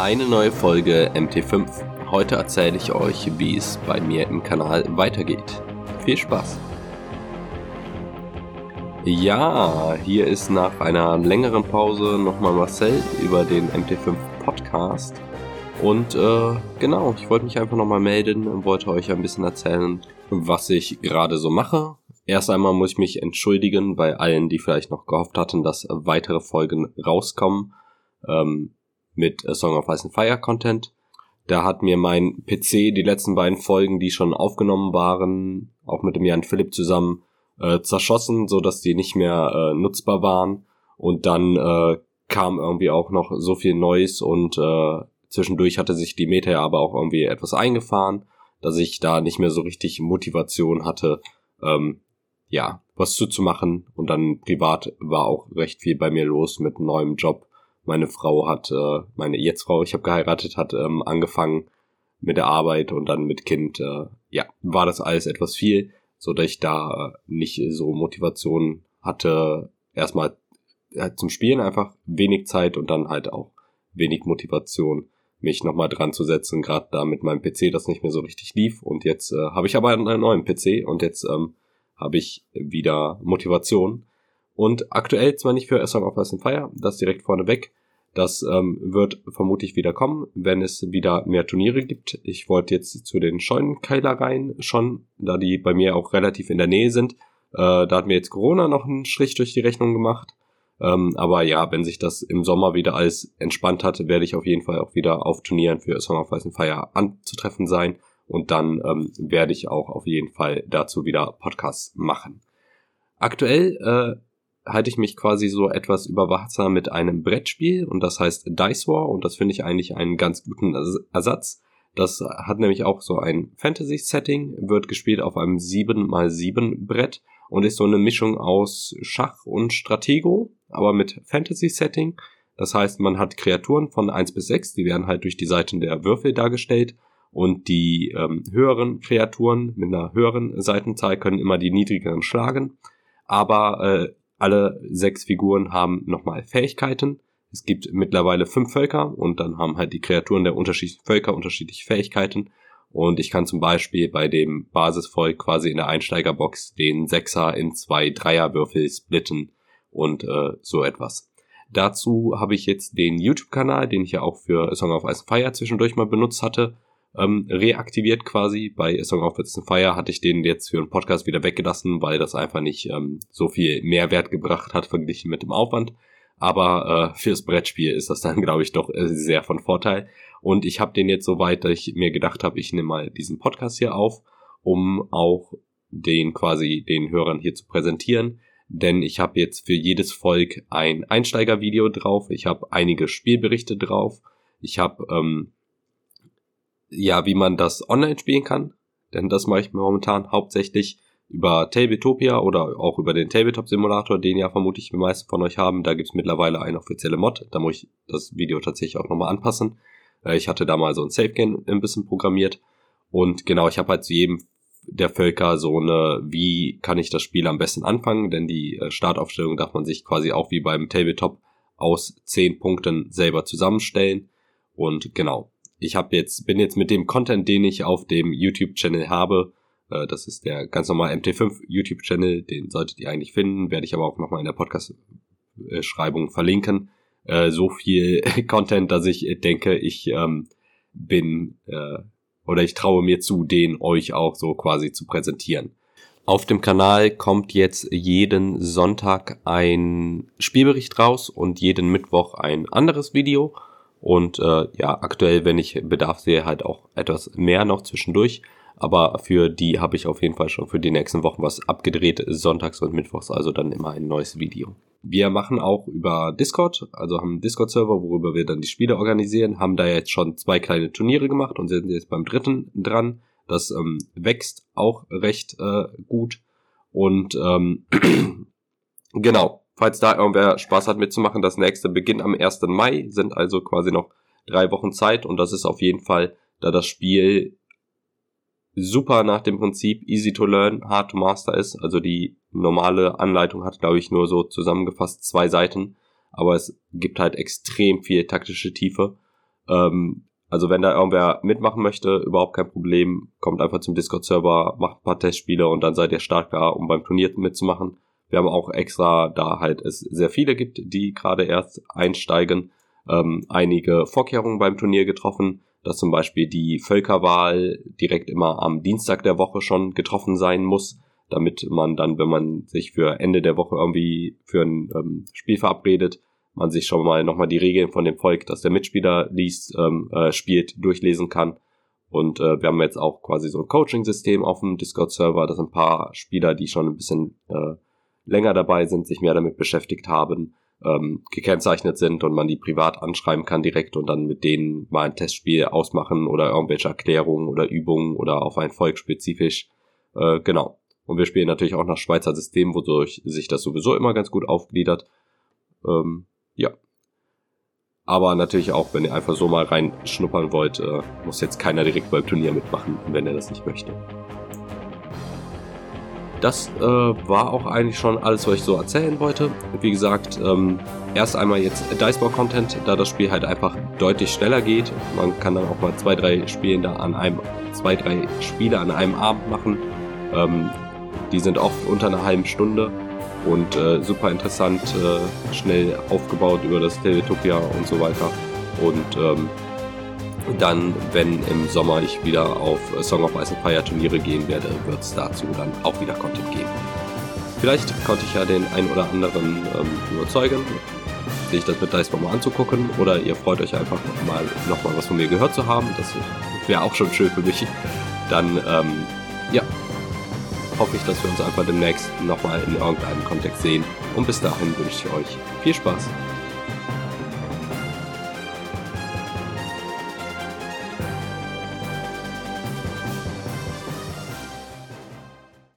Eine neue Folge MT5. Heute erzähle ich euch, wie es bei mir im Kanal weitergeht. Viel Spaß! Ja, hier ist nach einer längeren Pause nochmal Marcel über den MT5 Podcast. Und äh, genau, ich wollte mich einfach nochmal melden und wollte euch ein bisschen erzählen, was ich gerade so mache. Erst einmal muss ich mich entschuldigen bei allen, die vielleicht noch gehofft hatten, dass weitere Folgen rauskommen ähm, mit A Song of Ice and Fire Content. Da hat mir mein PC die letzten beiden Folgen, die schon aufgenommen waren, auch mit dem Jan Philipp zusammen, äh, zerschossen, so dass die nicht mehr äh, nutzbar waren. Und dann äh, kam irgendwie auch noch so viel Neues und äh, zwischendurch hatte sich die Meta ja aber auch irgendwie etwas eingefahren, dass ich da nicht mehr so richtig Motivation hatte, ähm, ja, was zuzumachen. Und dann privat war auch recht viel bei mir los mit neuem Job. Meine Frau hat, äh, meine Jetzt-Frau, ich habe geheiratet, hat ähm, angefangen mit der Arbeit und dann mit Kind. Äh, ja, war das alles etwas viel, so dass ich da äh, nicht so Motivation hatte. Erstmal äh, zum Spielen einfach wenig Zeit und dann halt auch wenig Motivation mich nochmal dran zu setzen, gerade da mit meinem PC das nicht mehr so richtig lief. Und jetzt äh, habe ich aber einen neuen PC und jetzt ähm, habe ich wieder Motivation. Und aktuell zwar nicht für A Song of Ice and Fire, das direkt vorneweg. Das ähm, wird vermutlich wieder kommen, wenn es wieder mehr Turniere gibt. Ich wollte jetzt zu den Scheunenkeilereien schon, da die bei mir auch relativ in der Nähe sind. Äh, da hat mir jetzt Corona noch einen Strich durch die Rechnung gemacht. Ähm, aber ja, wenn sich das im Sommer wieder alles entspannt hat, werde ich auf jeden Fall auch wieder auf Turnieren für Song of Ice and Fire anzutreffen sein. Und dann ähm, werde ich auch auf jeden Fall dazu wieder Podcasts machen. Aktuell äh, halte ich mich quasi so etwas über Wasser mit einem Brettspiel und das heißt Dice War und das finde ich eigentlich einen ganz guten Ersatz. Das hat nämlich auch so ein Fantasy-Setting, wird gespielt auf einem 7x7 Brett und ist so eine Mischung aus Schach und Stratego, aber mit Fantasy-Setting. Das heißt, man hat Kreaturen von 1 bis 6, die werden halt durch die Seiten der Würfel dargestellt und die ähm, höheren Kreaturen mit einer höheren Seitenzahl können immer die niedrigeren schlagen. Aber äh, alle sechs Figuren haben nochmal Fähigkeiten. Es gibt mittlerweile fünf Völker und dann haben halt die Kreaturen der unterschiedlichen Völker unterschiedliche Fähigkeiten. Und ich kann zum Beispiel bei dem Basisvolk quasi in der Einsteigerbox den Sechser in zwei Dreierwürfel splitten und äh, so etwas. Dazu habe ich jetzt den YouTube-Kanal, den ich ja auch für Song of Ice and Fire zwischendurch mal benutzt hatte, ähm, reaktiviert quasi. Bei Song of and Fire hatte ich den jetzt für einen Podcast wieder weggelassen, weil das einfach nicht ähm, so viel Mehrwert gebracht hat verglichen mit dem Aufwand. Aber äh, fürs Brettspiel ist das dann, glaube ich, doch äh, sehr von Vorteil. Und ich habe den jetzt so weit, dass ich mir gedacht habe, ich nehme mal diesen Podcast hier auf, um auch den quasi den Hörern hier zu präsentieren. Denn ich habe jetzt für jedes Volk ein Einsteigervideo drauf. Ich habe einige Spielberichte drauf. Ich habe ähm, ja, wie man das online spielen kann. Denn das mache ich momentan hauptsächlich über Tabletopia oder auch über den Tabletop-Simulator, den ja vermutlich die meisten von euch haben. Da gibt's mittlerweile eine offizielle Mod. Da muss ich das Video tatsächlich auch nochmal anpassen. Äh, ich hatte da mal so ein Save-Game ein bisschen programmiert. Und genau, ich habe halt zu jedem der Völker so eine, wie kann ich das Spiel am besten anfangen, denn die äh, Startaufstellung darf man sich quasi auch wie beim Tabletop aus zehn Punkten selber zusammenstellen. Und genau, ich habe jetzt, bin jetzt mit dem Content, den ich auf dem YouTube-Channel habe, äh, das ist der ganz normale MT5 YouTube-Channel, den solltet ihr eigentlich finden, werde ich aber auch nochmal in der Podcast-Schreibung verlinken. Äh, so viel Content, dass ich denke, ich ähm, bin äh, oder ich traue mir zu, den euch auch so quasi zu präsentieren. Auf dem Kanal kommt jetzt jeden Sonntag ein Spielbericht raus und jeden Mittwoch ein anderes Video. Und äh, ja, aktuell, wenn ich Bedarf sehe, halt auch etwas mehr noch zwischendurch. Aber für die habe ich auf jeden Fall schon für die nächsten Wochen was abgedreht, sonntags und mittwochs, also dann immer ein neues Video. Wir machen auch über Discord, also haben einen Discord-Server, worüber wir dann die Spiele organisieren, haben da jetzt schon zwei kleine Turniere gemacht und sind jetzt beim dritten dran. Das ähm, wächst auch recht äh, gut. Und ähm, genau, falls da irgendwer Spaß hat mitzumachen, das nächste beginnt am 1. Mai, sind also quasi noch drei Wochen Zeit und das ist auf jeden Fall, da das Spiel super nach dem Prinzip easy to learn, hard to master ist. Also die normale Anleitung hat, glaube ich, nur so zusammengefasst zwei Seiten, aber es gibt halt extrem viel taktische Tiefe. Ähm, also wenn da irgendwer mitmachen möchte, überhaupt kein Problem. Kommt einfach zum Discord-Server, macht ein paar Testspiele und dann seid ihr stark da, um beim Turnier mitzumachen. Wir haben auch extra, da halt es sehr viele gibt, die gerade erst einsteigen, ähm, einige Vorkehrungen beim Turnier getroffen, dass zum Beispiel die Völkerwahl direkt immer am Dienstag der Woche schon getroffen sein muss, damit man dann, wenn man sich für Ende der Woche irgendwie für ein ähm, Spiel verabredet, man sich schon mal nochmal die Regeln von dem Volk, das der Mitspieler liest, ähm, äh, spielt, durchlesen kann. Und äh, wir haben jetzt auch quasi so ein Coaching-System auf dem Discord-Server, dass ein paar Spieler, die schon ein bisschen äh, länger dabei sind, sich mehr damit beschäftigt haben, ähm, gekennzeichnet sind und man die privat anschreiben kann direkt und dann mit denen mal ein Testspiel ausmachen oder irgendwelche Erklärungen oder Übungen oder auf ein Volk spezifisch. Äh, genau. Und wir spielen natürlich auch nach Schweizer System, wodurch sich das sowieso immer ganz gut aufgliedert. Ähm, ja. Aber natürlich auch, wenn ihr einfach so mal reinschnuppern wollt, äh, muss jetzt keiner direkt beim Turnier mitmachen, wenn er das nicht möchte. Das äh, war auch eigentlich schon alles, was ich so erzählen wollte. Wie gesagt, ähm, erst einmal jetzt Diceball-Content, da das Spiel halt einfach deutlich schneller geht. Man kann dann auch mal zwei, drei Spiele an einem, zwei, drei Spiele an einem Abend machen. Ähm, die sind oft unter einer halben Stunde und äh, super interessant, äh, schnell aufgebaut über das Teletopia und so weiter. Und ähm, dann, wenn im Sommer ich wieder auf Song of Ice and Fire Turniere gehen werde, wird es dazu dann auch wieder Content geben. Vielleicht konnte ich ja den einen oder anderen ähm, überzeugen, sich das mit Dice mal anzugucken oder ihr freut euch einfach mal nochmal was von mir gehört zu haben. Das wäre auch schon schön für mich. Dann, ähm, ja, hoffe ich, dass wir uns einfach demnächst nochmal in irgendeinem Kontext sehen. Und bis dahin wünsche ich euch viel Spaß.